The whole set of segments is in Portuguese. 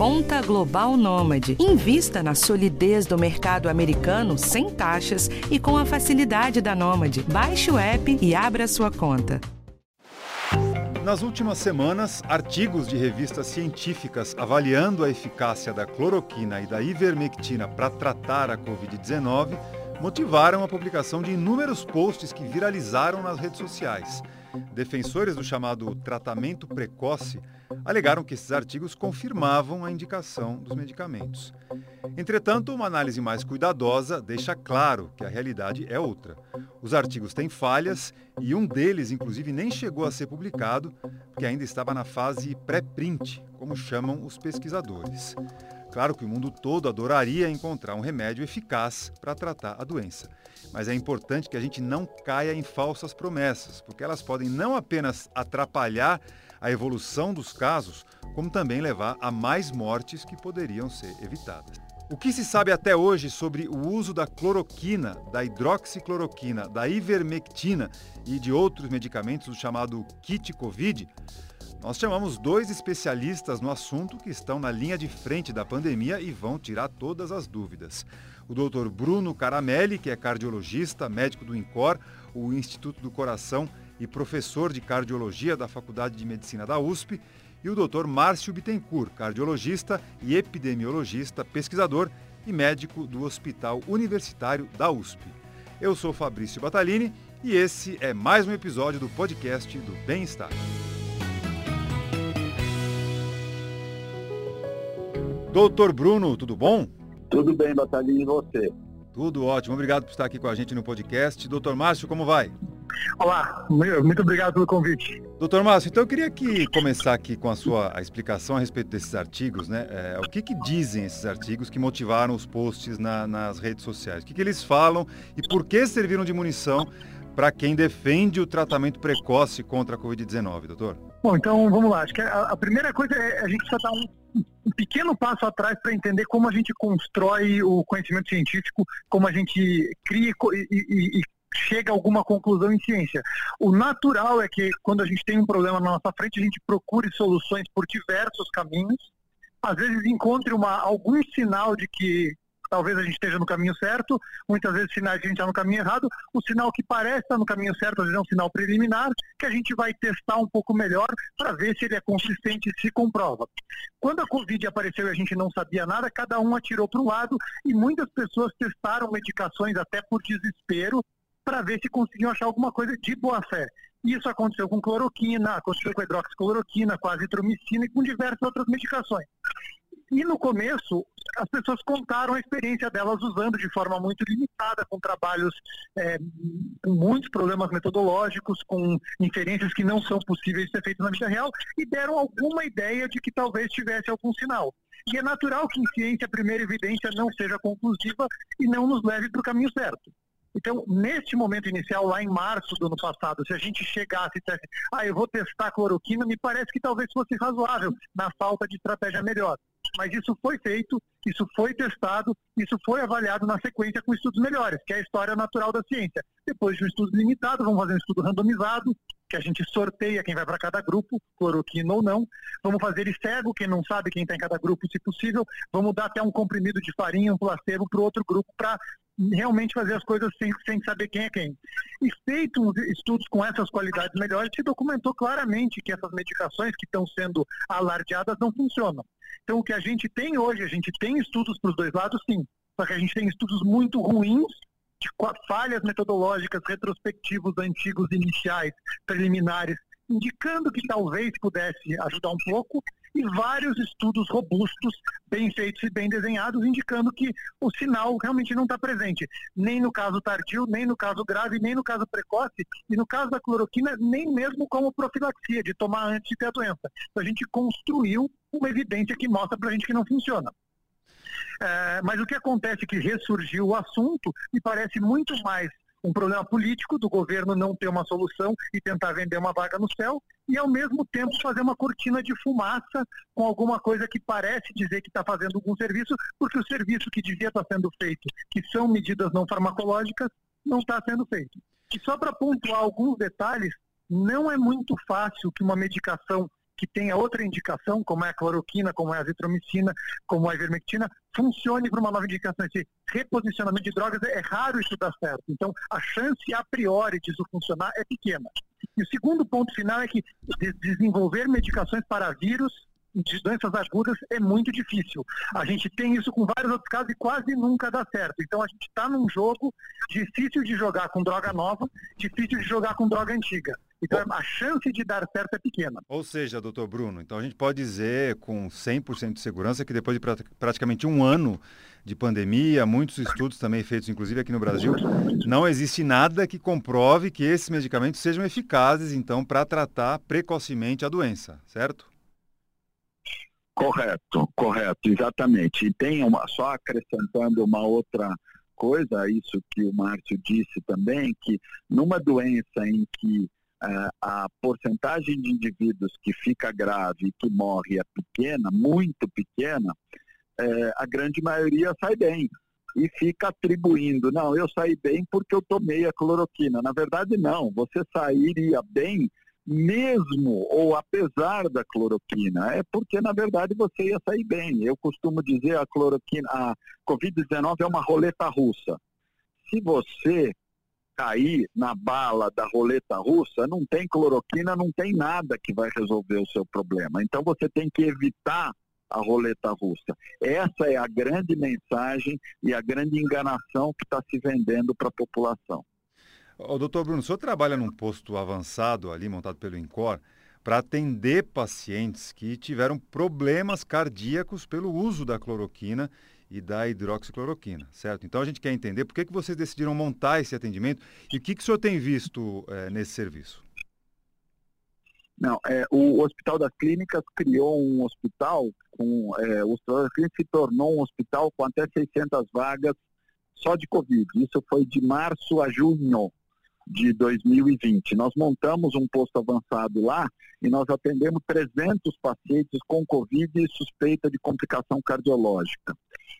Conta Global Nômade. Invista na solidez do mercado americano sem taxas e com a facilidade da Nômade. Baixe o app e abra sua conta. Nas últimas semanas, artigos de revistas científicas avaliando a eficácia da cloroquina e da ivermectina para tratar a Covid-19 motivaram a publicação de inúmeros posts que viralizaram nas redes sociais. Defensores do chamado tratamento precoce alegaram que esses artigos confirmavam a indicação dos medicamentos. Entretanto, uma análise mais cuidadosa deixa claro que a realidade é outra. Os artigos têm falhas e um deles, inclusive, nem chegou a ser publicado, porque ainda estava na fase pré-print, como chamam os pesquisadores. Claro que o mundo todo adoraria encontrar um remédio eficaz para tratar a doença. Mas é importante que a gente não caia em falsas promessas, porque elas podem não apenas atrapalhar a evolução dos casos, como também levar a mais mortes que poderiam ser evitadas. O que se sabe até hoje sobre o uso da cloroquina, da hidroxicloroquina, da ivermectina e de outros medicamentos do chamado kit COVID? Nós chamamos dois especialistas no assunto que estão na linha de frente da pandemia e vão tirar todas as dúvidas. O Dr. Bruno Caramelli, que é cardiologista, médico do INCOR, o Instituto do Coração e professor de cardiologia da Faculdade de Medicina da USP, e o Dr. Márcio Bittencourt, cardiologista e epidemiologista, pesquisador e médico do Hospital Universitário da USP. Eu sou Fabrício Batalini e esse é mais um episódio do podcast do Bem-Estar. Doutor Bruno, tudo bom? Tudo bem, Batalhinho, e você? Tudo ótimo, obrigado por estar aqui com a gente no podcast. Doutor Márcio, como vai? Olá, muito obrigado pelo convite. Doutor Márcio, então eu queria que começar aqui com a sua a explicação a respeito desses artigos, né? É, o que, que dizem esses artigos que motivaram os posts na, nas redes sociais? O que, que eles falam e por que serviram de munição para quem defende o tratamento precoce contra a Covid-19, doutor? Bom, então vamos lá. Acho que a, a primeira coisa é a gente só dar um um pequeno passo atrás para entender como a gente constrói o conhecimento científico, como a gente cria e, e, e chega a alguma conclusão em ciência. O natural é que quando a gente tem um problema na nossa frente, a gente procure soluções por diversos caminhos. Às vezes encontre uma, algum sinal de que talvez a gente esteja no caminho certo, muitas vezes sinais que a gente está no caminho errado. O sinal que parece estar no caminho certo, às vezes é um sinal preliminar, que a gente vai testar um pouco melhor para ver se ele é consistente e se comprova. Quando a Covid apareceu e a gente não sabia nada, cada um atirou para um lado e muitas pessoas testaram medicações até por desespero para ver se conseguiam achar alguma coisa de boa fé. Isso aconteceu com cloroquina, aconteceu com hidroxicloroquina, com azitromicina e com diversas outras medicações. E no começo, as pessoas contaram a experiência delas usando de forma muito limitada, com trabalhos é, com muitos problemas metodológicos, com inferências que não são possíveis de ser feitas na vida real, e deram alguma ideia de que talvez tivesse algum sinal. E é natural que em ciência a primeira evidência não seja conclusiva e não nos leve para o caminho certo. Então, neste momento inicial, lá em março do ano passado, se a gente chegasse e dissesse, ah, eu vou testar cloroquina, me parece que talvez fosse razoável, na falta de estratégia melhor mas isso foi feito, isso foi testado, isso foi avaliado na sequência com estudos melhores, que é a história natural da ciência. Depois de um estudo limitado, vamos fazer um estudo randomizado, que a gente sorteia quem vai para cada grupo, cloroquina ou não. Vamos fazer ele cego, quem não sabe quem está em cada grupo, se possível. Vamos dar até um comprimido de farinha, um placebo para o outro grupo, para realmente fazer as coisas sem, sem saber quem é quem. E feitos estudos com essas qualidades melhores, se documentou claramente que essas medicações que estão sendo alardeadas não funcionam. Então, o que a gente tem hoje, a gente tem estudos para os dois lados, sim. Só que a gente tem estudos muito ruins, falhas metodológicas, retrospectivos antigos, iniciais, preliminares, indicando que talvez pudesse ajudar um pouco, e vários estudos robustos, bem feitos e bem desenhados, indicando que o sinal realmente não está presente, nem no caso tardio, nem no caso grave, nem no caso precoce, e no caso da cloroquina, nem mesmo como profilaxia, de tomar antes de ter a doença. Então, a gente construiu uma evidência que mostra para a gente que não funciona. É, mas o que acontece é que ressurgiu o assunto e parece muito mais um problema político do governo não ter uma solução e tentar vender uma vaga no céu, e ao mesmo tempo fazer uma cortina de fumaça com alguma coisa que parece dizer que está fazendo algum serviço, porque o serviço que devia estar tá sendo feito, que são medidas não farmacológicas, não está sendo feito. E só para pontuar alguns detalhes, não é muito fácil que uma medicação que tenha outra indicação, como é a cloroquina, como é a azitromicina, como a ivermectina, funcione para uma nova indicação. Esse reposicionamento de drogas, é raro isso dar certo. Então, a chance a priori disso funcionar é pequena. E o segundo ponto final é que desenvolver medicações para vírus de doenças agudas é muito difícil. A gente tem isso com vários outros casos e quase nunca dá certo. Então a gente está num jogo difícil de jogar com droga nova, difícil de jogar com droga antiga. Então a chance de dar certo é pequena. Ou seja, doutor Bruno, então a gente pode dizer com 100% de segurança que depois de praticamente um ano de pandemia, muitos estudos também feitos inclusive aqui no Brasil, não existe nada que comprove que esses medicamentos sejam eficazes então para tratar precocemente a doença, certo? Correto, correto, exatamente. E tem uma, só acrescentando uma outra coisa, isso que o Márcio disse também, que numa doença em que a porcentagem de indivíduos que fica grave e que morre é pequena, muito pequena, uh, a grande maioria sai bem e fica atribuindo, não, eu saí bem porque eu tomei a cloroquina. Na verdade, não, você sairia bem mesmo ou apesar da cloroquina, é porque na verdade você ia sair bem. Eu costumo dizer a cloroquina, a Covid-19 é uma roleta russa. Se você cair na bala da roleta russa, não tem cloroquina, não tem nada que vai resolver o seu problema. Então você tem que evitar a roleta russa. Essa é a grande mensagem e a grande enganação que está se vendendo para a população. O doutor Bruno, o senhor trabalha num posto avançado ali, montado pelo INCOR, para atender pacientes que tiveram problemas cardíacos pelo uso da cloroquina e da hidroxicloroquina, certo? Então a gente quer entender por que, que vocês decidiram montar esse atendimento e o que, que o senhor tem visto é, nesse serviço. Não, é, o Hospital das Clínicas criou um hospital, com, é, o Hospital das Clínicas se tornou um hospital com até 600 vagas só de Covid. Isso foi de março a junho de 2020. Nós montamos um posto avançado lá e nós atendemos 300 pacientes com Covid e suspeita de complicação cardiológica.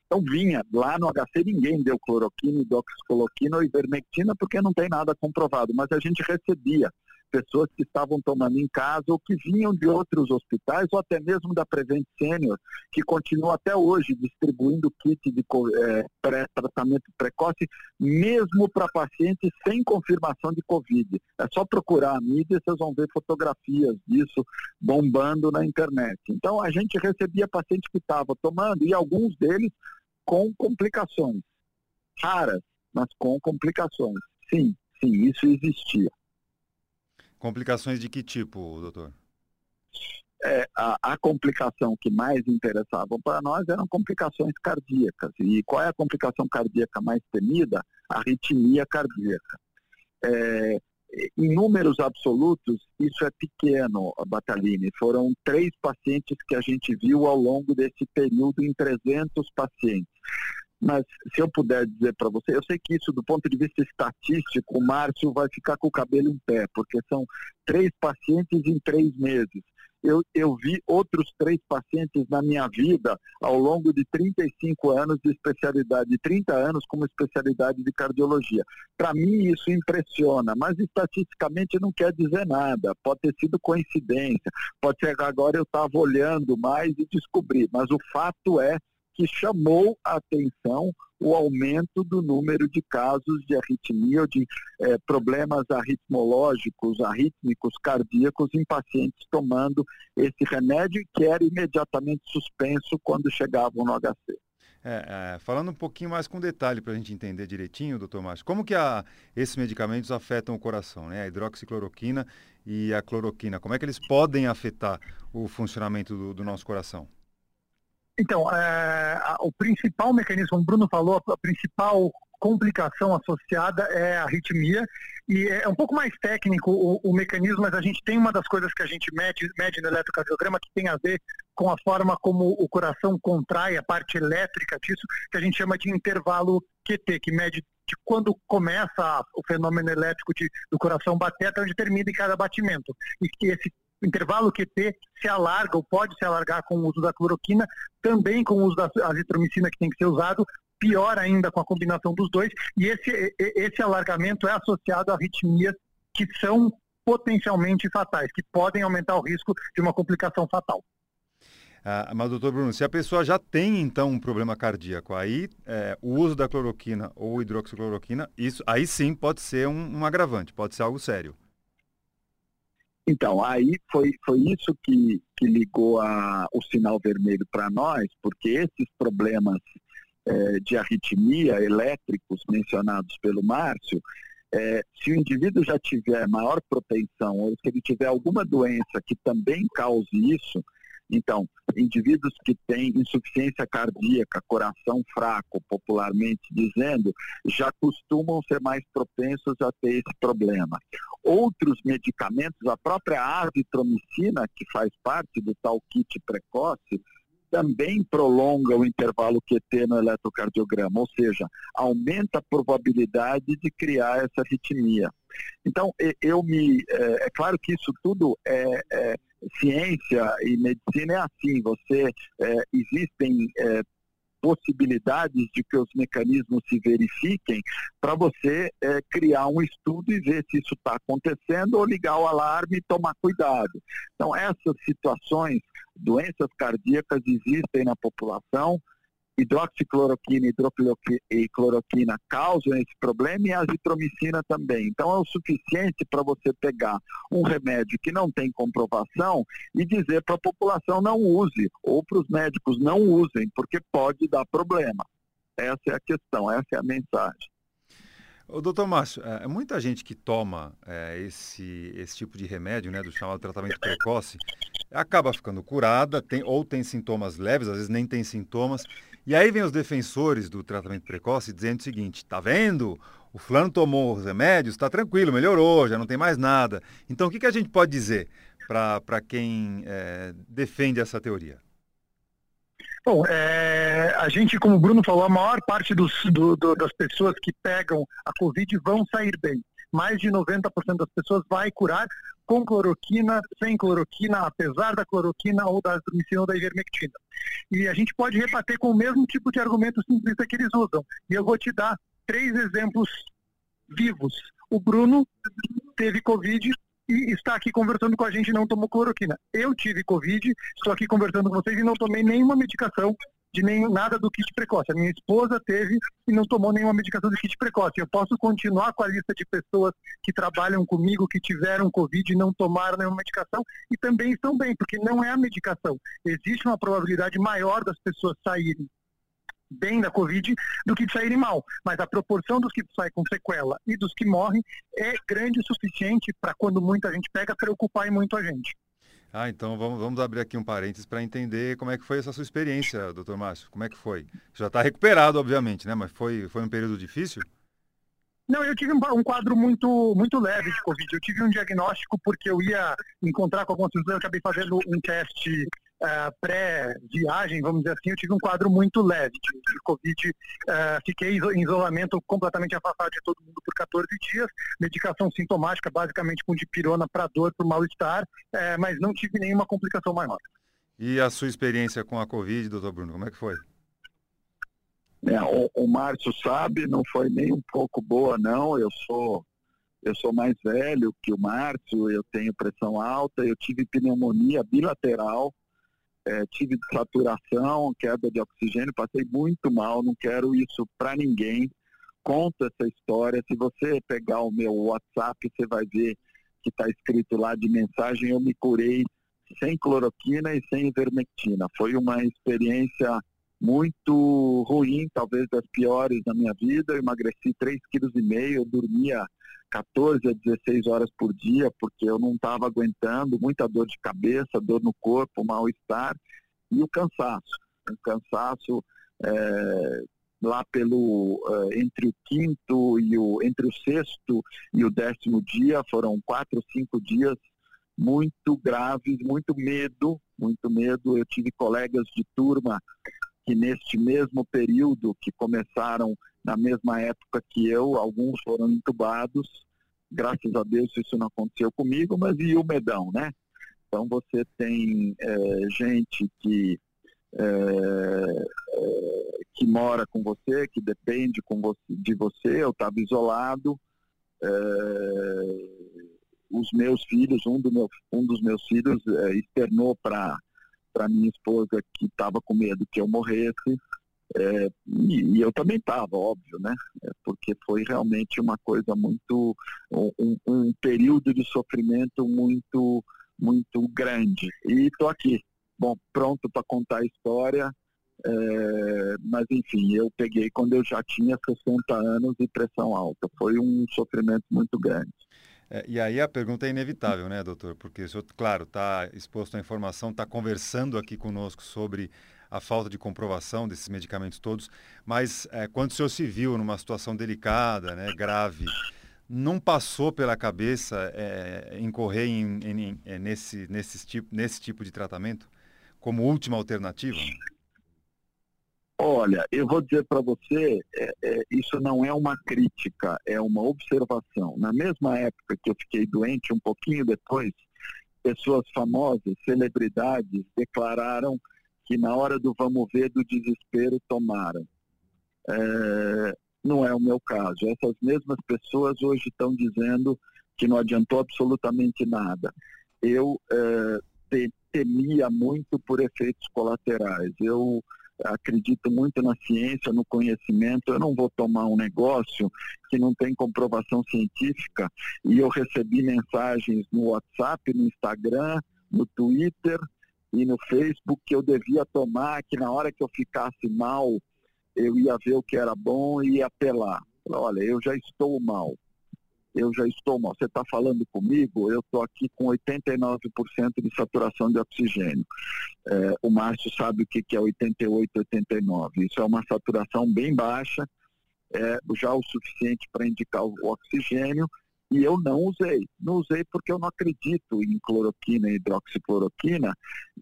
Então vinha, lá no HC ninguém deu cloroquina, doxicoloquina ou ivermectina porque não tem nada comprovado, mas a gente recebia pessoas que estavam tomando em casa ou que vinham de outros hospitais ou até mesmo da Prevent Senior, que continua até hoje distribuindo kit de é, pré-tratamento precoce, mesmo para pacientes sem confirmação de Covid. É só procurar a mídia vocês vão ver fotografias disso bombando na internet. Então a gente recebia pacientes que estavam tomando e alguns deles com complicações raras, mas com complicações. Sim, sim, isso existia. Complicações de que tipo, doutor? É, a, a, complicação que mais interessava para nós eram complicações cardíacas. E qual é a complicação cardíaca mais temida? A arritmia cardíaca. É, em números absolutos, isso é pequeno, Batalini. Foram três pacientes que a gente viu ao longo desse período em 300 pacientes. Mas se eu puder dizer para você, eu sei que isso do ponto de vista estatístico, o Márcio vai ficar com o cabelo em pé, porque são três pacientes em três meses. Eu, eu vi outros três pacientes na minha vida ao longo de 35 anos de especialidade, 30 anos como especialidade de cardiologia. Para mim isso impressiona, mas estatisticamente não quer dizer nada. Pode ter sido coincidência, pode ser que agora eu estava olhando mais e descobri, mas o fato é que chamou a atenção o aumento do número de casos de arritmia ou de eh, problemas arritmológicos, arrítmicos, cardíacos em pacientes tomando esse remédio que era imediatamente suspenso quando chegavam no HC. É, é, falando um pouquinho mais com detalhe para a gente entender direitinho, doutor Márcio, como que a, esses medicamentos afetam o coração, né? A hidroxicloroquina e a cloroquina, como é que eles podem afetar o funcionamento do, do nosso coração? Então, é, o principal mecanismo, como o Bruno falou, a principal complicação associada é a arritmia e é um pouco mais técnico o, o, mecanismo, mas a gente tem uma das coisas que a gente mede, mede no eletrocardiograma que tem a ver com a forma como o coração contrai a parte elétrica disso, que a gente chama de intervalo QT, que mede de quando começa o fenômeno elétrico de, do coração bater até onde termina em cada batimento. E que esse intervalo QT se alarga ou pode se alargar com o uso da cloroquina, também com o uso da azitromicina que tem que ser usado, pior ainda com a combinação dos dois, e esse, esse alargamento é associado a arritmias que são potencialmente fatais, que podem aumentar o risco de uma complicação fatal. Ah, mas, doutor Bruno, se a pessoa já tem, então, um problema cardíaco, aí é, o uso da cloroquina ou hidroxicloroquina, isso, aí sim pode ser um, um agravante, pode ser algo sério. Então, aí foi, foi isso que, que ligou a, o sinal vermelho para nós, porque esses problemas é, de arritmia elétricos mencionados pelo Márcio, é, se o indivíduo já tiver maior propensão, ou se ele tiver alguma doença que também cause isso, então, indivíduos que têm insuficiência cardíaca, coração fraco, popularmente dizendo, já costumam ser mais propensos a ter esse problema. Outros medicamentos, a própria azitromicina, que faz parte do tal kit precoce, também prolonga o intervalo QT no eletrocardiograma, ou seja, aumenta a probabilidade de criar essa arritmia. Então, eu me. É, é claro que isso tudo é, é, ciência e medicina é assim, você. É, existem é, possibilidades de que os mecanismos se verifiquem para você é, criar um estudo e ver se isso está acontecendo ou ligar o alarme e tomar cuidado. Então, essas situações, doenças cardíacas existem na população, hidroxicloroquina e cloroquina causam esse problema e a azitromicina também. Então é o suficiente para você pegar um remédio que não tem comprovação e dizer para a população não use, ou para os médicos não usem, porque pode dar problema. Essa é a questão, essa é a mensagem. O doutor Márcio, é, muita gente que toma é, esse, esse tipo de remédio, né, do chamado tratamento precoce, acaba ficando curada, tem, ou tem sintomas leves, às vezes nem tem sintomas, e aí vem os defensores do tratamento precoce dizendo o seguinte: tá vendo? O fulano tomou os remédios, está tranquilo, melhorou, já não tem mais nada. Então, o que, que a gente pode dizer para quem é, defende essa teoria? Bom, é, a gente, como o Bruno falou, a maior parte dos, do, do, das pessoas que pegam a Covid vão sair bem. Mais de 90% das pessoas vai curar com cloroquina, sem cloroquina, apesar da cloroquina ou da azitromicina ou da ivermectina. E a gente pode rebater com o mesmo tipo de argumento simplista que eles usam. E eu vou te dar três exemplos vivos. O Bruno teve Covid e está aqui conversando com a gente e não tomou cloroquina. Eu tive Covid, estou aqui conversando com vocês e não tomei nenhuma medicação de nem, nada do kit precoce. A minha esposa teve e não tomou nenhuma medicação de kit precoce. Eu posso continuar com a lista de pessoas que trabalham comigo, que tiveram Covid e não tomaram nenhuma medicação e também estão bem, porque não é a medicação. Existe uma probabilidade maior das pessoas saírem bem da Covid do que de saírem mal. Mas a proporção dos que saem com sequela e dos que morrem é grande o suficiente para quando muita gente pega, preocupar muito a gente. Ah, então vamos, vamos abrir aqui um parênteses para entender como é que foi essa sua experiência, doutor Márcio. Como é que foi? Já está recuperado, obviamente, né? Mas foi, foi um período difícil? Não, eu tive um, quadro muito, muito leve de Covid. Eu tive um diagnóstico porque eu ia encontrar com algumas pessoas, eu acabei fazendo um teste uh, pré-viagem, vamos dizer assim, eu tive um quadro muito leve de, de Covid. Uh, fiquei em isolamento completamente afastado de todo mundo por 14 dias, medicação sintomática, basicamente com dipirona para dor, para mal-estar, uh, mas não tive nenhuma complicação maior. E a sua experiência com a Covid, doutor Bruno, como é que foi? É, o, o Márcio sabe, não foi nem um pouco boa, não. Eu sou eu sou mais velho que o Márcio, eu tenho pressão alta, eu tive pneumonia bilateral, é, tive saturação, queda de oxigênio, passei muito mal, não quero isso para ninguém. Conta essa história. Se você pegar o meu WhatsApp, você vai ver que está escrito lá de mensagem, eu me curei sem cloroquina e sem ivermectina. Foi uma experiência muito ruim, talvez das piores da minha vida. Eu emagreci 3,5 kg, eu dormia 14 a 16 horas por dia, porque eu não estava aguentando, muita dor de cabeça, dor no corpo, mal-estar e o cansaço. O cansaço é, lá pelo é, entre o quinto e o entre o sexto e o décimo dia foram quatro, cinco dias muito graves, muito medo, muito medo. Eu tive colegas de turma que neste mesmo período que começaram na mesma época que eu, alguns foram entubados. Graças a Deus isso não aconteceu comigo, mas e o medão, né? Então você tem é, gente que, é, que mora com você, que depende com você, de você, eu estava isolado. É, os meus filhos, um, do meu, um dos meus filhos externou para minha esposa que estava com medo que eu morresse. É, e, e, eu também estava, óbvio, né? É, porque foi realmente uma coisa muito. Um, um período de sofrimento muito, muito grande. E estou aqui, bom, pronto para contar a história. É, mas enfim, eu peguei quando eu já tinha 60 anos e pressão alta. Foi um sofrimento muito grande. É, e aí a pergunta é inevitável, né, doutor? Porque o senhor, claro, está exposto à informação, está conversando aqui conosco sobre a falta de comprovação desses medicamentos todos, mas é, quando o senhor se viu numa situação delicada, né, grave, não passou pela cabeça é, incorrer em, em, é, nesse, nesse, tipo, nesse tipo de tratamento como última alternativa? Olha, eu vou dizer para você, é, é, isso não é uma crítica, é uma observação. Na mesma época que eu fiquei doente, um pouquinho depois, pessoas famosas, celebridades, declararam que na hora do vamos ver, do desespero, tomaram. É, não é o meu caso. Essas mesmas pessoas hoje estão dizendo que não adiantou absolutamente nada. Eu é, temia muito por efeitos colaterais. Eu acredito muito na ciência, no conhecimento. Eu não vou tomar um negócio que não tem comprovação científica. E eu recebi mensagens no WhatsApp, no Instagram, no Twitter e no Facebook que eu devia tomar, que na hora que eu ficasse mal, eu ia ver o que era bom e ia apelar. Olha, eu já estou mal eu já estou mal. Você está falando comigo, eu estou aqui com 89% de saturação de oxigênio. É, o Márcio sabe o que, que é 88, 89. Isso é uma saturação bem baixa, é, já o suficiente para indicar o oxigênio, e eu não usei. Não usei porque eu não acredito em cloroquina e hidroxicloroquina,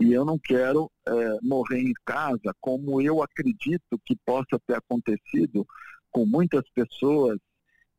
e eu não quero é, morrer em casa como eu acredito que possa ter acontecido com muitas pessoas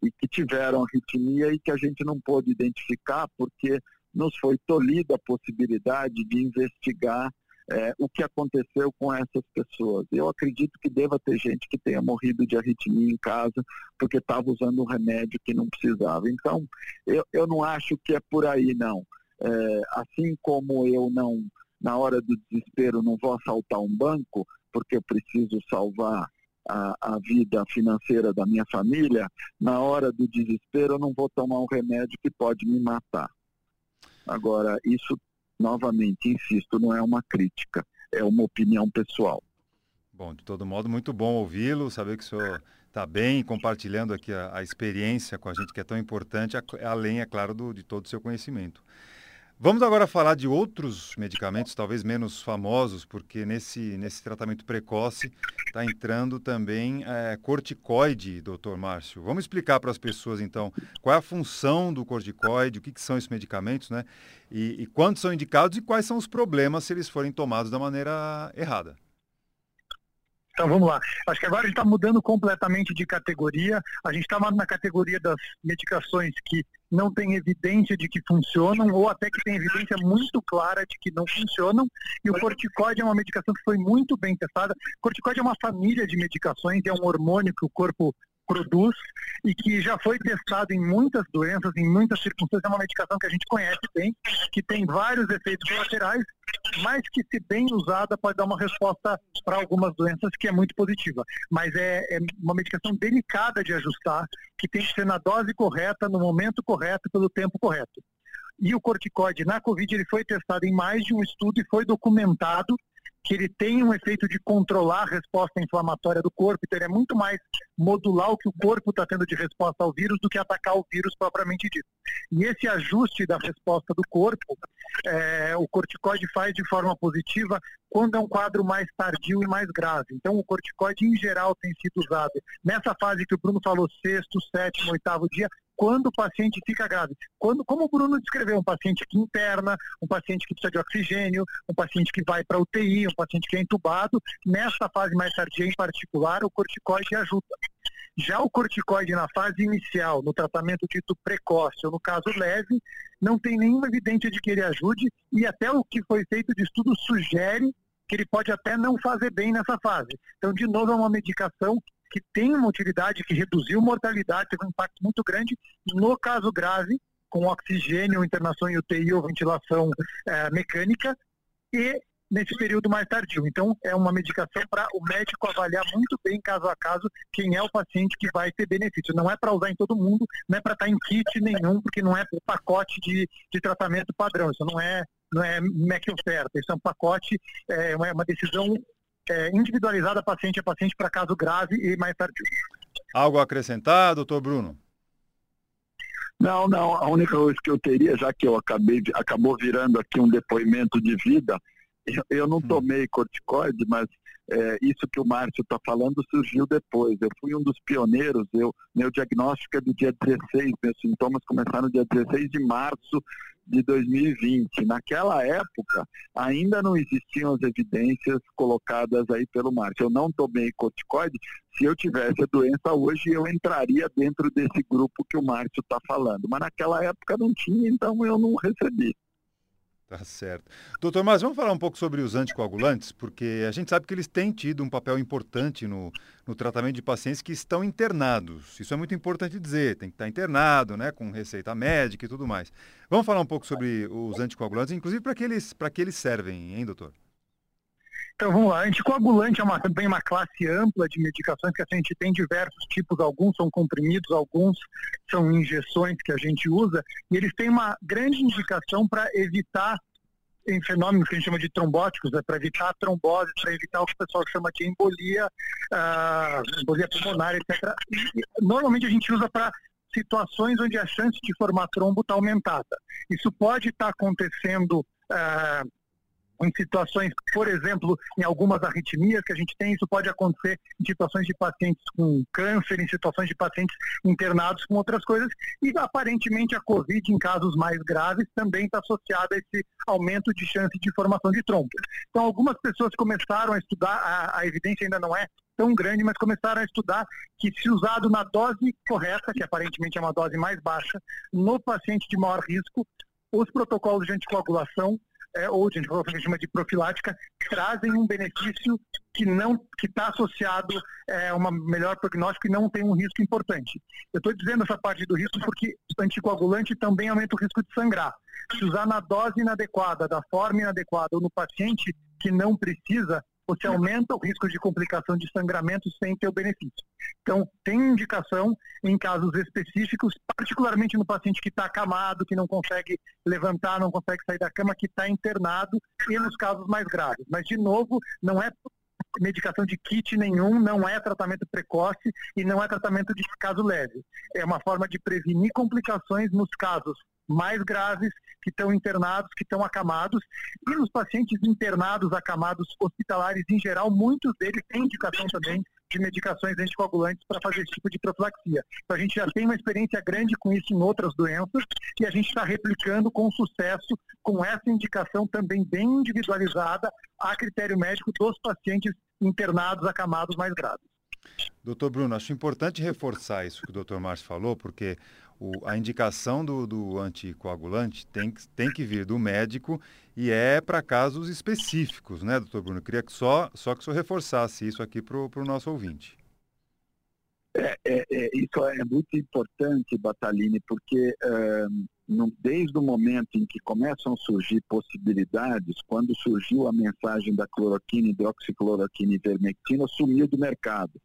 e que tiveram arritmia e que a gente não pôde identificar porque nos foi tolhida a possibilidade de investigar é, o que aconteceu com essas pessoas. Eu acredito que deva ter gente que tenha morrido de arritmia em casa porque estava usando um remédio que não precisava. Então, eu, eu não acho que é por aí, não. É, assim como eu não, na hora do desespero, não vou assaltar um banco porque eu preciso salvar a, a, vida financeira da minha família, na hora do desespero eu não vou tomar um remédio que pode me matar. Agora, isso, novamente, insisto, não é uma crítica, é uma opinião pessoal. Bom, de todo modo, muito bom ouvi-lo, saber que o senhor está bem, compartilhando aqui a, a, experiência com a gente, que é tão importante, além, é claro, do, de todo o seu conhecimento. Vamos agora falar de outros medicamentos, talvez menos famosos, porque nesse, nesse tratamento precoce está entrando também é, corticoide, doutor Márcio. Vamos explicar para as pessoas, então, qual é a função do corticoide, o que, que são esses medicamentos, né? E, e quantos são indicados e quais são os problemas se eles forem tomados da maneira errada. Então vamos lá. Acho que agora a gente está mudando completamente de categoria. A gente está na categoria das medicações que não tem evidência de que funcionam, ou até que tem evidência muito clara de que não funcionam. E o corticóide é uma medicação que foi muito bem testada. O corticóide é uma família de medicações, é um hormônio que o corpo produz e que já foi testado em muitas doenças, em muitas circunstâncias. É uma medicação que a gente conhece bem, que tem vários efeitos colaterais, mas que, se bem usada, pode dar uma resposta para algumas doenças que é muito positiva. Mas é, é uma medicação delicada de ajustar, que tem que ser na dose correta, no momento correto, pelo tempo correto. E o corticoide na Covid ele foi testado em mais de um estudo e foi documentado que ele tem um efeito de controlar a resposta inflamatória do corpo, então ele é muito mais modular o que o corpo está tendo de resposta ao vírus do que atacar o vírus propriamente dito. E esse ajuste da resposta do corpo, é, o corticoide faz de forma positiva quando é um quadro mais tardio e mais grave. Então, o corticoide, em geral, tem sido usado nessa fase que o Bruno falou, sexto, sétimo, oitavo dia, quando o paciente fica grave. Quando, como o Bruno descreveu, um paciente que interna, um paciente que precisa de oxigênio, um paciente que vai para UTI, um paciente que é entubado, nessa fase mais tardia em particular, o corticoide ajuda. Já o corticoide na fase inicial, no tratamento dito precoce, ou no caso leve, não tem nenhuma evidência de que ele ajude e até o que foi feito de estudo sugere que ele pode até não fazer bem nessa fase. Então, de novo, é uma medicação que tem uma utilidade, que reduziu mortalidade, teve um impacto muito grande no caso grave, com oxigênio, internação em UTI ou ventilação é, mecânica, e nesse período mais tardio. Então, é uma medicação para o médico avaliar muito bem, caso a caso, quem é o paciente que vai ter benefício. Não é para usar em todo mundo, não é para estar em kit nenhum, porque não é pacote de, de tratamento padrão. Isso não é, não é MEC oferta, isso é um pacote, é uma, uma decisão é, individualizada paciente a paciente para caso grave e mais tardio. Algo a acrescentar, doutor Bruno? Não, não. A única coisa que eu teria, já que eu acabei de, acabou virando aqui um depoimento de vida, eu, eu não hum. tomei corticoide, mas é, isso que o Márcio está falando surgiu depois. Eu fui um dos pioneiros, eu, meu diagnóstico é do dia 16, meus sintomas começaram no dia 16 de março de 2020. Naquela época, ainda não existiam as evidências colocadas aí pelo Márcio. Eu não tomei corticoide. Se eu tivesse a doença hoje, eu entraria dentro desse grupo que o Márcio está falando. Mas naquela época não tinha, então eu não recebi. Tá certo. Doutor, mas vamos falar um pouco sobre os anticoagulantes, porque a gente sabe que eles têm tido um papel importante no, no tratamento de pacientes que estão internados. Isso é muito importante dizer, tem que estar internado, né, com receita médica e tudo mais. Vamos falar um pouco sobre os anticoagulantes, inclusive para que, que eles servem, hein, doutor? Então vamos lá, anticoagulante é uma, também uma classe ampla de medicações que a gente tem diversos tipos, alguns são comprimidos, alguns são injeções que a gente usa, e eles têm uma grande indicação para evitar em fenômenos que a gente chama de trombóticos, né, para evitar a trombose, para evitar o que o pessoal chama de embolia, uh, embolia pulmonar, etc. E, normalmente a gente usa para situações onde a chance de formar trombo está aumentada. Isso pode estar tá acontecendo uh, em situações, por exemplo, em algumas arritmias que a gente tem, isso pode acontecer em situações de pacientes com câncer, em situações de pacientes internados com outras coisas, e aparentemente a Covid, em casos mais graves, também está associada a esse aumento de chance de formação de trombo. Então, algumas pessoas começaram a estudar, a, a evidência ainda não é tão grande, mas começaram a estudar que se usado na dose correta, que aparentemente é uma dose mais baixa, no paciente de maior risco, os protocolos de anticoagulação é, ou a gente chama de profilática, trazem um benefício que não que está associado a é, uma melhor prognóstico e não tem um risco importante. Eu estou dizendo essa parte do risco porque anticoagulante também aumenta o risco de sangrar. Se usar na dose inadequada, da forma inadequada ou no paciente que não precisa, você aumenta o risco de complicação de sangramento sem ter o benefício. Então, tem indicação em casos específicos, particularmente no paciente que está acamado, que não consegue levantar, não consegue sair da cama, que está internado, e nos casos mais graves. Mas, de novo, não é medicação de kit nenhum, não é tratamento precoce e não é tratamento de caso leve. É uma forma de prevenir complicações nos casos mais graves, que estão internados, que estão acamados. E nos pacientes internados, acamados hospitalares em geral, muitos deles têm indicação também de medicações anticoagulantes para fazer esse tipo de profilaxia. Então a gente já tem uma experiência grande com isso em outras doenças e a gente está replicando com sucesso com essa indicação também bem individualizada a critério médico dos pacientes internados, acamados mais graves. Doutor Bruno, acho importante reforçar isso que o doutor Márcio falou, porque o, a indicação do, do anticoagulante tem, tem que vir do médico e é para casos específicos, né, doutor Bruno? Eu queria que só, só que o senhor reforçasse isso aqui para o nosso ouvinte. É, é, é, isso é muito importante, Batalini, porque no, desde o momento em que começam a surgir possibilidades, quando surgiu a mensagem da cloroquina, hidroxicloroquina e vermectina, sumiu do mercado.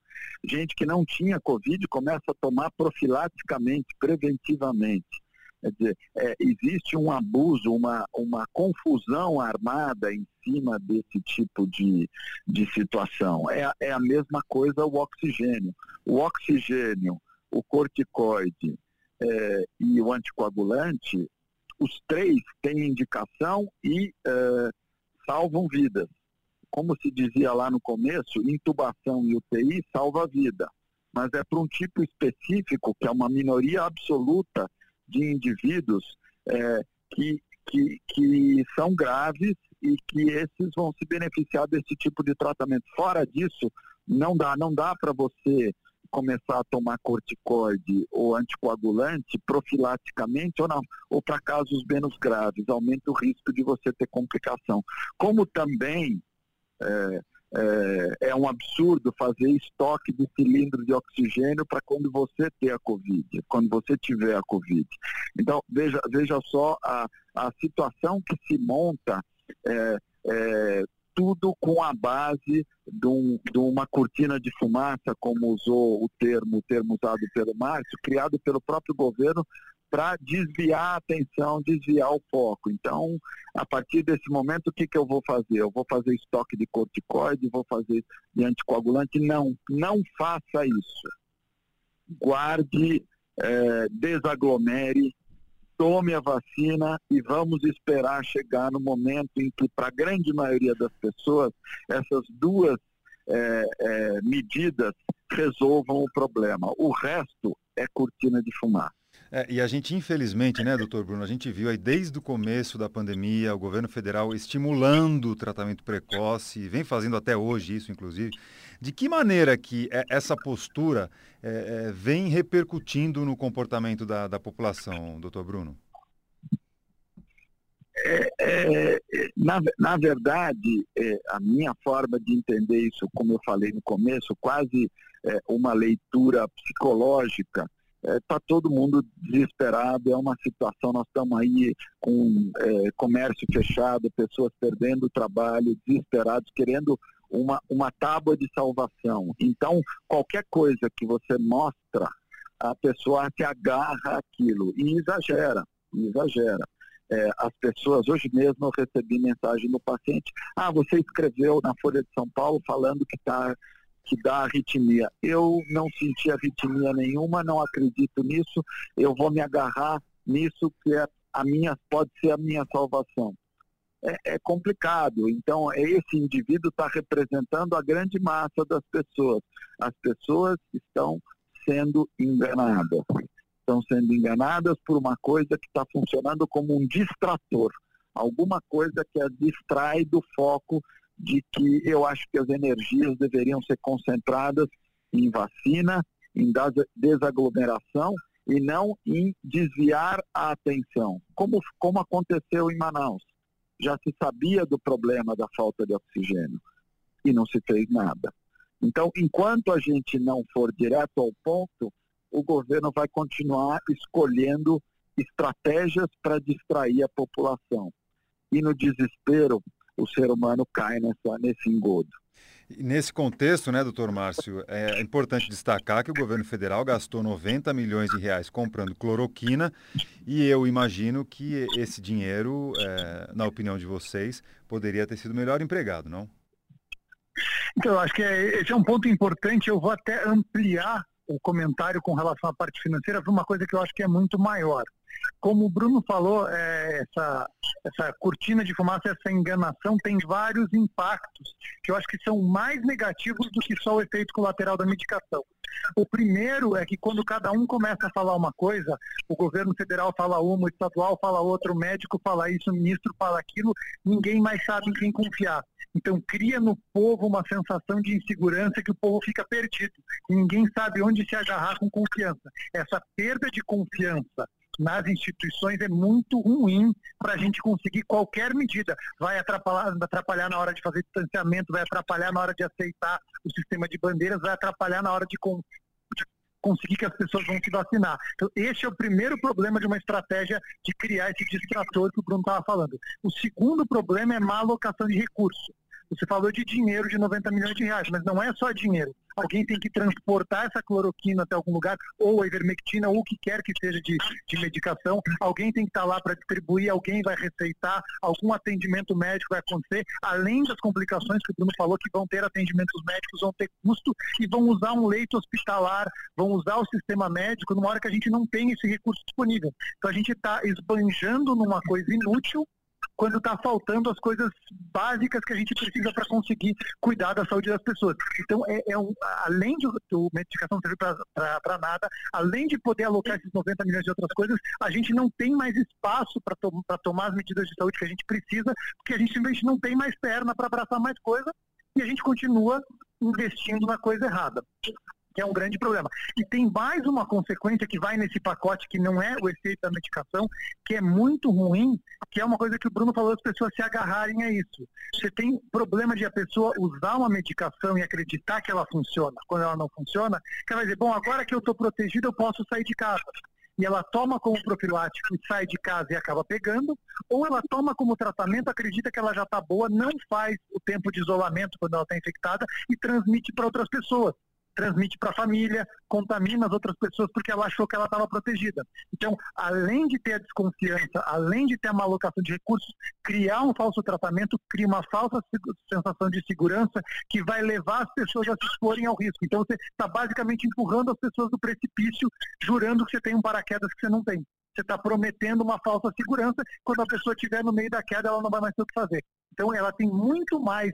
Gente que não tinha Covid começa a tomar profilaticamente, preventivamente. Quer dizer, é, existe um abuso, uma, uma confusão armada em cima desse tipo de, de situação. É, é a mesma coisa o oxigênio. O oxigênio, o corticoide é, e o anticoagulante, os três têm indicação e é, salvam vidas como se dizia lá no começo, intubação e UTI salva a vida, mas é para um tipo específico, que é uma minoria absoluta de indivíduos é, que, que, que são graves e que esses vão se beneficiar desse tipo de tratamento. Fora disso, não dá, não dá para você começar a tomar corticoide ou anticoagulante profilaticamente ou não, ou para casos menos graves, aumenta o risco de você ter complicação. Como também é, é, é, um absurdo fazer estoque de cilindros de oxigênio para quando você ter a Covid, quando você tiver a Covid. Então, veja, veja só a, a situação que se monta é, é, tudo com a base de, um, de, uma cortina de fumaça, como usou o termo, o termo usado pelo Márcio, criado pelo próprio governo para desviar a atenção, desviar o foco. Então, a partir desse momento, o que, que eu vou fazer? Eu vou fazer estoque de corticoide, vou fazer de anticoagulante? Não, não faça isso. Guarde, é, desaglomere, tome a vacina e vamos esperar chegar no momento em que, para a grande maioria das pessoas, essas duas é, é, medidas resolvam o problema. O resto é cortina de fumaça. É, e a gente, infelizmente, né, doutor Bruno, a gente viu aí desde o começo da pandemia o governo federal estimulando o tratamento precoce, vem fazendo até hoje isso, inclusive. De que maneira que é, essa postura é, é, vem repercutindo no comportamento da, da população, doutor Bruno? É, é, na, na verdade, a minha forma de entender isso, como eu falei no começo, quase uma leitura psicológica está é, todo mundo desesperado, é uma situação, nós estamos aí com é, comércio fechado, pessoas perdendo o trabalho, desesperados, querendo uma, uma tábua de salvação. Então, qualquer coisa que você mostra, a pessoa se agarra àquilo e exagera, exagera. É, as pessoas, hoje mesmo eu recebi mensagem do paciente, ah, você escreveu na Folha de São Paulo falando que está que dá arritmia. Eu não senti arritmia nenhuma, não acredito nisso, eu vou me agarrar nisso que é a minha, pode ser a minha salvação. É, é complicado. Então, esse indivíduo está representando a grande massa das pessoas. As pessoas estão sendo enganadas. Estão sendo enganadas por uma coisa que está funcionando como um distrator. Alguma coisa que a distrai do foco de que eu acho que as energias deveriam ser concentradas em vacina, em desaglomeração e não em desviar a atenção, como, como aconteceu em Manaus. Já se sabia do problema da falta de oxigênio e não se fez nada. Então, enquanto a gente não for direto ao ponto, o governo vai continuar escolhendo estratégias para distrair a população. E no desespero, o ser humano cai nessa, nesse engodo. nesse contexto, né, doutor Márcio, é importante destacar que o governo federal gastou 90 milhões de reais comprando cloroquina e eu imagino que esse dinheiro, é, na opinião de vocês, poderia ter sido melhor empregado, não? Então, eu acho que é, esse é um ponto importante. Eu vou até ampliar o comentário com relação à parte financeira para uma coisa que eu acho que é muito maior. Como o Bruno falou, é, essa, essa cortina de fumaça, essa enganação tem vários impactos que eu acho que são mais negativos do que só o efeito colateral da medicação. O primeiro é que quando cada um começa a falar uma coisa, o governo federal fala uma, o estadual fala outra, o médico fala isso, o ministro fala aquilo, ninguém mais sabe em quem confiar. Então cria no povo uma sensação de insegurança que o povo fica perdido. Ninguém sabe onde se agarrar com confiança. Essa perda de confiança nas instituições é muito ruim para a gente conseguir qualquer medida. Vai atrapalhar, atrapalhar na hora de fazer distanciamento, vai atrapalhar na hora de aceitar o sistema de bandeiras, vai atrapalhar na hora de, de conseguir que as pessoas vão se vacinar. Então, esse é o primeiro problema de uma estratégia de criar esse distrator que o Bruno estava falando. O segundo problema é má alocação de recursos. Você falou de dinheiro de 90 milhões de reais, mas não é só dinheiro. Alguém tem que transportar essa cloroquina até algum lugar, ou a ivermectina, ou o que quer que seja de, de medicação. Alguém tem que estar lá para distribuir, alguém vai receitar, algum atendimento médico vai acontecer, além das complicações que o Bruno falou, que vão ter atendimentos médicos, vão ter custo e vão usar um leito hospitalar, vão usar o sistema médico numa hora que a gente não tem esse recurso disponível. Então a gente está esbanjando numa coisa inútil quando está faltando as coisas básicas que a gente precisa para conseguir cuidar da saúde das pessoas. Então, é, é um, além de o medicação servir para nada, além de poder alocar esses 90 milhões de outras coisas, a gente não tem mais espaço para to tomar as medidas de saúde que a gente precisa, porque a gente simplesmente não tem mais perna para abraçar mais coisa e a gente continua investindo na coisa errada. Que é um grande problema. E tem mais uma consequência que vai nesse pacote, que não é o efeito da medicação, que é muito ruim, que é uma coisa que o Bruno falou, as pessoas se agarrarem a isso. Você tem problema de a pessoa usar uma medicação e acreditar que ela funciona. Quando ela não funciona, ela vai dizer, bom, agora que eu estou protegido, eu posso sair de casa e ela toma como profilático e sai de casa e acaba pegando, ou ela toma como tratamento, acredita que ela já está boa, não faz o tempo de isolamento quando ela está infectada e transmite para outras pessoas transmite para a família, contamina as outras pessoas porque ela achou que ela estava protegida. Então, além de ter a desconfiança, além de ter uma alocação de recursos, criar um falso tratamento cria uma falsa sensação de segurança que vai levar as pessoas a se exporem ao risco. Então, você está basicamente empurrando as pessoas do precipício, jurando que você tem um paraquedas que você não tem. Você está prometendo uma falsa segurança. Quando a pessoa estiver no meio da queda, ela não vai mais ter o que fazer. Então, ela tem muito mais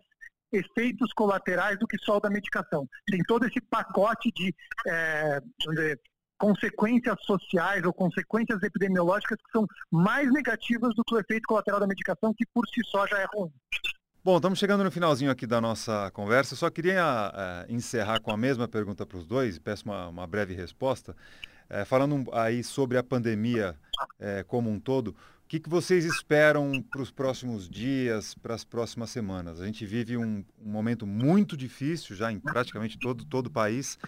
efeitos colaterais do que só o da medicação. Tem todo esse pacote de é, dizer, consequências sociais ou consequências epidemiológicas que são mais negativas do que o efeito colateral da medicação, que por si só já é ruim. Bom, estamos chegando no finalzinho aqui da nossa conversa. só queria é, encerrar com a mesma pergunta para os dois, peço uma, uma breve resposta. É, falando aí sobre a pandemia é, como um todo, que, que vocês esperam para os próximos dias, para as próximas semanas? A gente vive um, um, momento muito difícil já em praticamente todo, todo o país.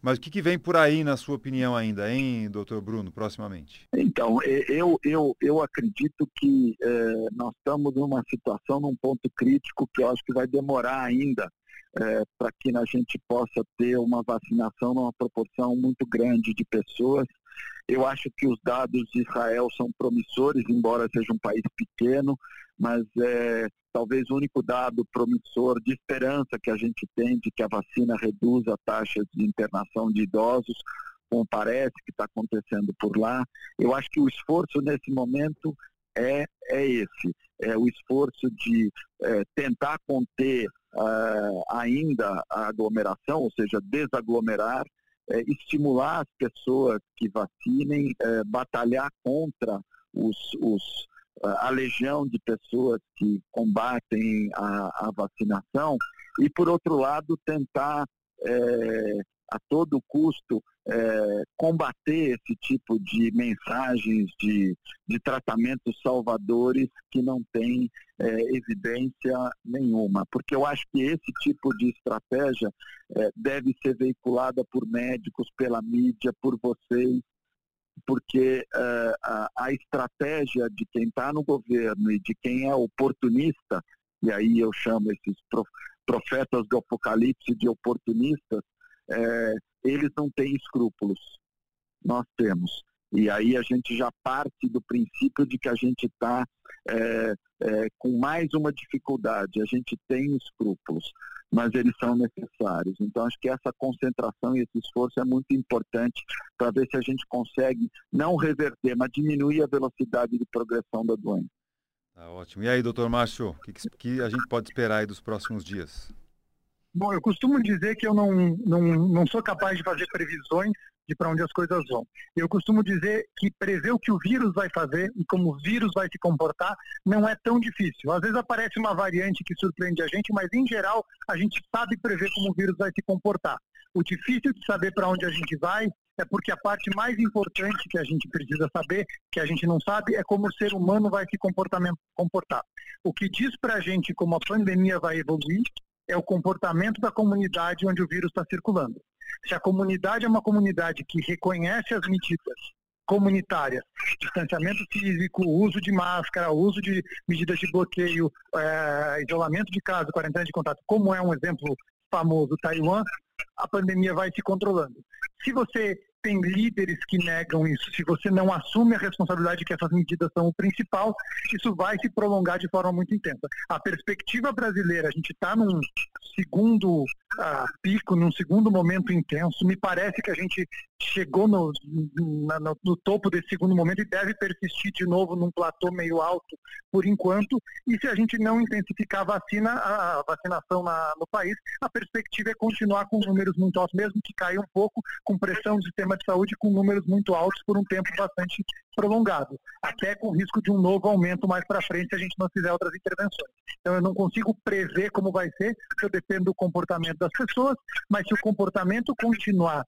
Mas o que, que vem por aí, na sua opinião, ainda, hein, doutor Bruno, proximamente? Então, eu, eu, eu acredito que é, nós estamos numa situação, num ponto crítico, que eu acho que vai demorar ainda é, para que a gente possa ter uma vacinação numa proporção muito grande de pessoas eu acho que os dados de Israel são promissores, embora seja um país pequeno, mas é, talvez o único dado promissor de esperança que a gente tem de que a vacina reduz a taxa de internação de idosos, como parece que está acontecendo por lá. Eu acho que o esforço nesse momento é, é esse, é o esforço de é, tentar conter uh, ainda a aglomeração, ou seja, desaglomerar, é, estimular as pessoas que vacinem, é, batalhar contra os, os, a legião de pessoas que combatem a, a vacinação e, por outro lado, tentar é, a todo custo é, combater esse tipo de mensagens de, de tratamentos salvadores que não têm é, evidência nenhuma. Porque eu acho que esse tipo de estratégia é, deve ser veiculada por médicos, pela mídia, por vocês, porque é, a, a estratégia de quem está no governo e de quem é oportunista, e aí eu chamo esses profetas do apocalipse de oportunistas, é, eles não têm escrúpulos. Nós temos. E aí a gente já parte do princípio de que a gente está é, é, com mais uma dificuldade. A gente tem escrúpulos, mas eles são necessários. Então acho que essa concentração e esse esforço é muito importante para ver se a gente consegue não reverter, mas diminuir a velocidade de progressão da doença. Tá ótimo. E aí, doutor Márcio, o que, que a gente pode esperar aí dos próximos dias? Bom, eu costumo dizer que eu não, não, não sou capaz de fazer previsões de para onde as coisas vão. Eu costumo dizer que prever o que o vírus vai fazer e como o vírus vai se comportar não é tão difícil. Às vezes aparece uma variante que surpreende a gente, mas em geral a gente sabe prever como o vírus vai se comportar. O difícil de saber para onde a gente vai é porque a parte mais importante que a gente precisa saber, que a gente não sabe, é como o ser humano vai se comportar. O que diz para a gente como a pandemia vai evoluir é o comportamento da comunidade onde o vírus está circulando. Se a comunidade é uma comunidade que reconhece as medidas comunitárias, distanciamento físico, uso de máscara, uso de medidas de bloqueio, é, isolamento de casa, quarentena de contato, como é um exemplo famoso Taiwan, a pandemia vai se controlando. Se você tem líderes que negam isso, se você não assume a responsabilidade de que essas medidas são o principal, isso vai se prolongar de forma muito intensa. A perspectiva brasileira, a gente está num segundo uh, pico, num segundo momento intenso, me parece que a gente chegou no, na, no, no, topo desse segundo momento e deve persistir de novo num platô meio alto por enquanto. E se a gente não intensificar a vacina, a vacinação na, no país, a perspectiva é continuar com números muito altos, mesmo que caia um pouco, com pressão do sistema de saúde, com números muito altos por um tempo bastante prolongado, até com risco de um novo aumento mais para frente se a gente não fizer outras intervenções. Então eu não consigo prever como vai ser, porque eu dependo do comportamento das pessoas, mas se o comportamento continuar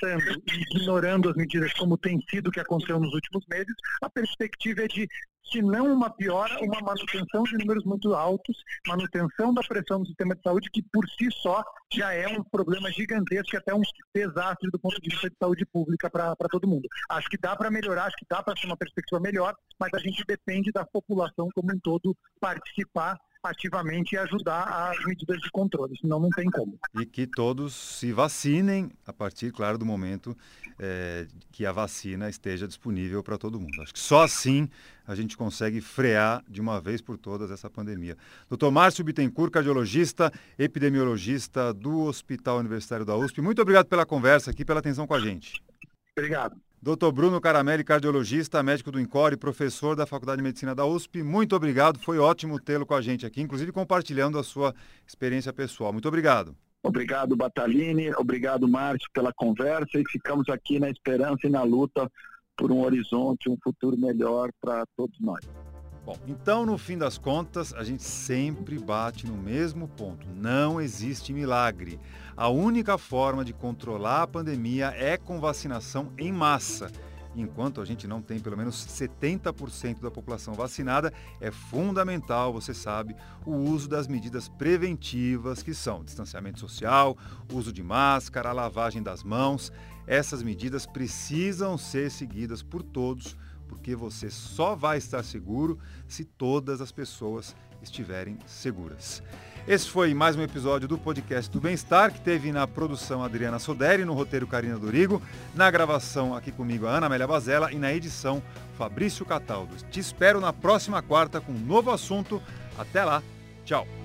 relaxando e ignorando as medidas como tem sido o que aconteceu nos últimos meses, a perspectiva é de se não uma piora, uma manutenção de números muito altos, manutenção da pressão no sistema de saúde, que por si só já é um problema gigantesco e até um desastre do ponto de vista de saúde pública para todo mundo. Acho que dá para melhorar, acho que dá para ter uma perspectiva melhor, mas a gente depende da população como um todo participar ativamente e ajudar as medidas de controle, senão não tem como. E que todos se vacinem a partir, claro, do momento é, que a vacina esteja disponível para todo mundo. Acho que só assim a gente consegue frear de uma vez por todas essa pandemia. Doutor Márcio Bittencourt, cardiologista, epidemiologista do Hospital Universitário da USP, muito obrigado pela conversa aqui, pela atenção com a gente. Obrigado. Doutor Bruno Caramelli, cardiologista, médico do INCOR e professor da Faculdade de Medicina da USP, muito obrigado. Foi ótimo tê-lo com a gente aqui, inclusive compartilhando a sua experiência pessoal. Muito obrigado. Obrigado, Batalini. Obrigado, Márcio, pela conversa e ficamos aqui na esperança e na luta por um horizonte, um futuro melhor para todos nós. Bom, então no fim das contas, a gente sempre bate no mesmo ponto. Não existe milagre. A única forma de controlar a pandemia é com vacinação em massa. Enquanto a gente não tem pelo menos 70% da população vacinada, é fundamental, você sabe, o uso das medidas preventivas, que são distanciamento social, uso de máscara, lavagem das mãos. Essas medidas precisam ser seguidas por todos porque você só vai estar seguro se todas as pessoas estiverem seguras. Esse foi mais um episódio do podcast do Bem-Estar, que teve na produção Adriana Soderi, no roteiro Carina Dorigo, na gravação aqui comigo a Ana Amélia Bazella e na edição Fabrício Cataldo. Te espero na próxima quarta com um novo assunto. Até lá. Tchau.